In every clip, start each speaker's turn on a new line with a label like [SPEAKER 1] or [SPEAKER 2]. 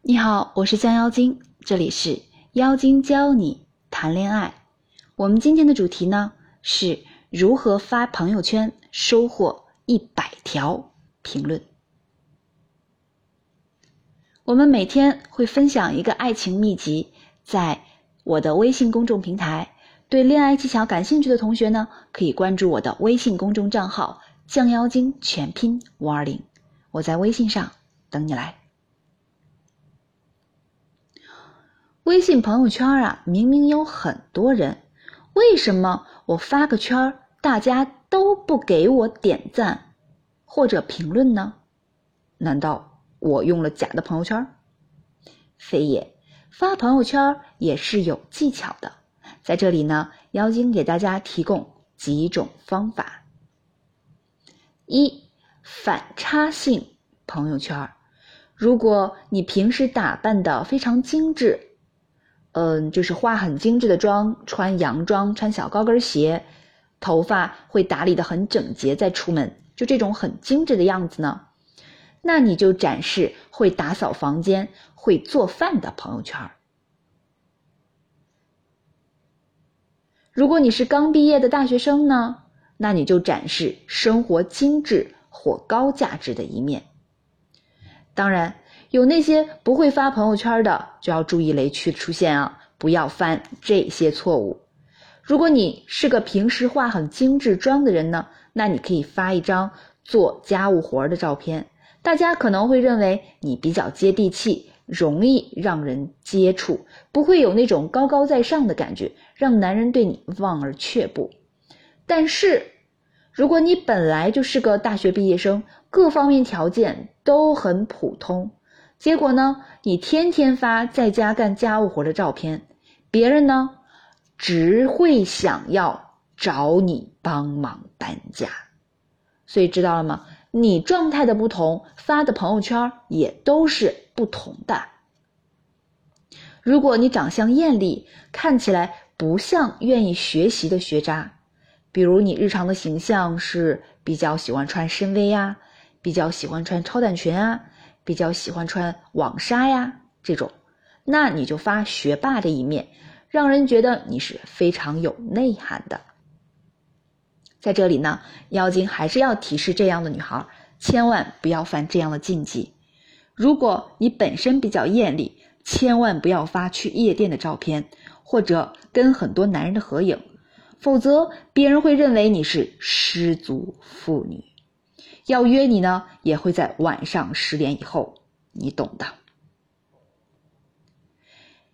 [SPEAKER 1] 你好，我是降妖精，这里是妖精教你谈恋爱。我们今天的主题呢是如何发朋友圈收获一百条评论。我们每天会分享一个爱情秘籍，在我的微信公众平台。对恋爱技巧感兴趣的同学呢，可以关注我的微信公众账号“降妖精”全拼五二零，我在微信上等你来。微信朋友圈啊，明明有很多人，为什么我发个圈，大家都不给我点赞或者评论呢？难道我用了假的朋友圈？非也，发朋友圈也是有技巧的。在这里呢，妖精给大家提供几种方法：一、反差性朋友圈。如果你平时打扮的非常精致，嗯，就是化很精致的妆，穿洋装，穿小高跟鞋，头发会打理的很整洁，再出门，就这种很精致的样子呢，那你就展示会打扫房间、会做饭的朋友圈。如果你是刚毕业的大学生呢，那你就展示生活精致或高价值的一面。当然，有那些不会发朋友圈的，就要注意雷区出现啊，不要犯这些错误。如果你是个平时化很精致妆的人呢，那你可以发一张做家务活的照片，大家可能会认为你比较接地气。容易让人接触，不会有那种高高在上的感觉，让男人对你望而却步。但是，如果你本来就是个大学毕业生，各方面条件都很普通，结果呢，你天天发在家干家务活的照片，别人呢，只会想要找你帮忙搬家。所以知道了吗？你状态的不同，发的朋友圈也都是不同的。如果你长相艳丽，看起来不像愿意学习的学渣，比如你日常的形象是比较喜欢穿深 V 呀，比较喜欢穿超短裙啊，比较喜欢穿网纱呀这种，那你就发学霸的一面，让人觉得你是非常有内涵的。在这里呢，妖精还是要提示这样的女孩，千万不要犯这样的禁忌。如果你本身比较艳丽，千万不要发去夜店的照片，或者跟很多男人的合影，否则别人会认为你是失足妇女。要约你呢，也会在晚上十点以后，你懂的。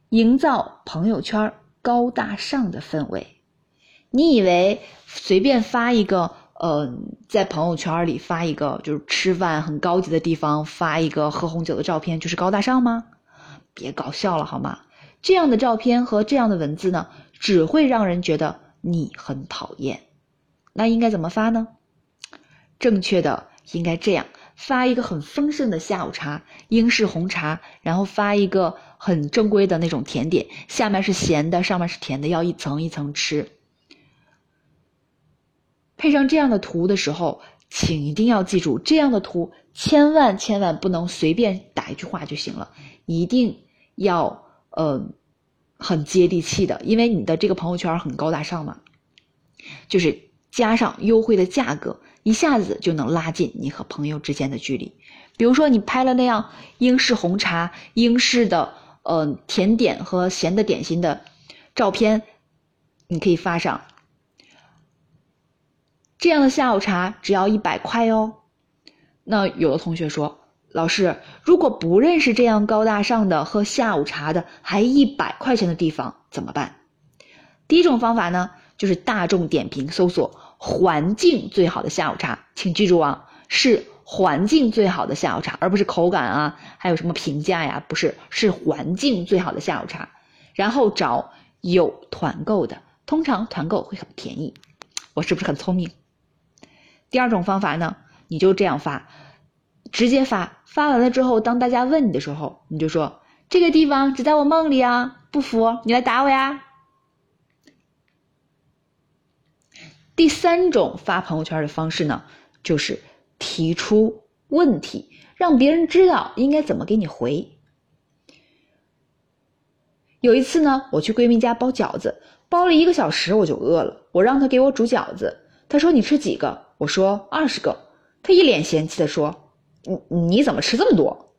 [SPEAKER 1] 营造朋友圈高大上的氛围。你以为随便发一个，呃，在朋友圈里发一个就是吃饭很高级的地方，发一个喝红酒的照片就是高大上吗？别搞笑了好吗？这样的照片和这样的文字呢，只会让人觉得你很讨厌。那应该怎么发呢？正确的应该这样：发一个很丰盛的下午茶，英式红茶，然后发一个很正规的那种甜点，下面是咸的，上面是甜的，要一层一层吃。配上这样的图的时候，请一定要记住，这样的图千万千万不能随便打一句话就行了，一定要呃很接地气的，因为你的这个朋友圈很高大上嘛，就是加上优惠的价格，一下子就能拉近你和朋友之间的距离。比如说你拍了那样英式红茶、英式的呃甜点和咸的点心的照片，你可以发上。这样的下午茶只要一百块哦。那有的同学说：“老师，如果不认识这样高大上的喝下午茶的，还一百块钱的地方怎么办？”第一种方法呢，就是大众点评搜索“环境最好的下午茶”，请记住啊，是环境最好的下午茶，而不是口感啊，还有什么评价呀？不是，是环境最好的下午茶。然后找有团购的，通常团购会很便宜。我是不是很聪明？第二种方法呢，你就这样发，直接发，发完了之后，当大家问你的时候，你就说这个地方只在我梦里啊，不服你来打我呀。第三种发朋友圈的方式呢，就是提出问题，让别人知道应该怎么给你回。有一次呢，我去闺蜜家包饺子，包了一个小时我就饿了，我让她给我煮饺子。她说：“你吃几个？”我说：“二十个。”她一脸嫌弃的说：“你你怎么吃这么多？”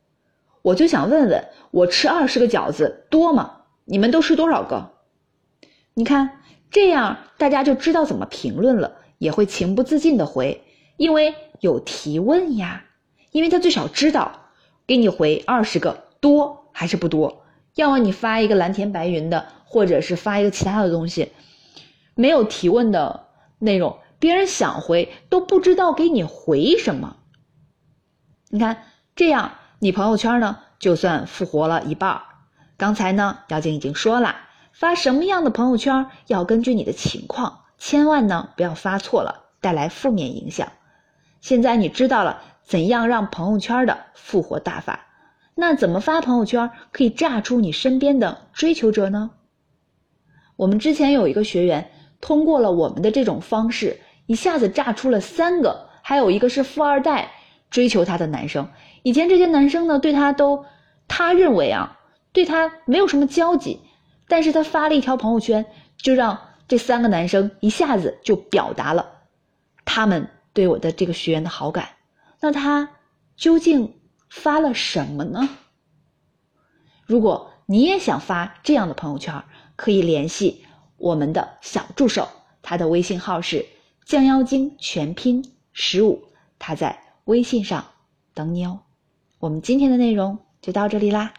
[SPEAKER 1] 我就想问问，我吃二十个饺子多吗？你们都吃多少个？你看，这样大家就知道怎么评论了，也会情不自禁的回，因为有提问呀。因为他最少知道给你回二十个多还是不多。要么你发一个蓝天白云的，或者是发一个其他的东西，没有提问的内容，别人想回都不知道给你回什么。你看，这样你朋友圈呢就算复活了一半。刚才呢，姚静已经说了，发什么样的朋友圈要根据你的情况，千万呢不要发错了，带来负面影响。现在你知道了怎样让朋友圈的复活大法。那怎么发朋友圈可以炸出你身边的追求者呢？我们之前有一个学员通过了我们的这种方式，一下子炸出了三个，还有一个是富二代追求他的男生。以前这些男生呢对他都，他认为啊对他没有什么交集，但是他发了一条朋友圈，就让这三个男生一下子就表达了他们对我的这个学员的好感。那他究竟？发了什么呢？如果你也想发这样的朋友圈，可以联系我们的小助手，他的微信号是降妖精全拼十五，他在微信上等你哦。我们今天的内容就到这里啦。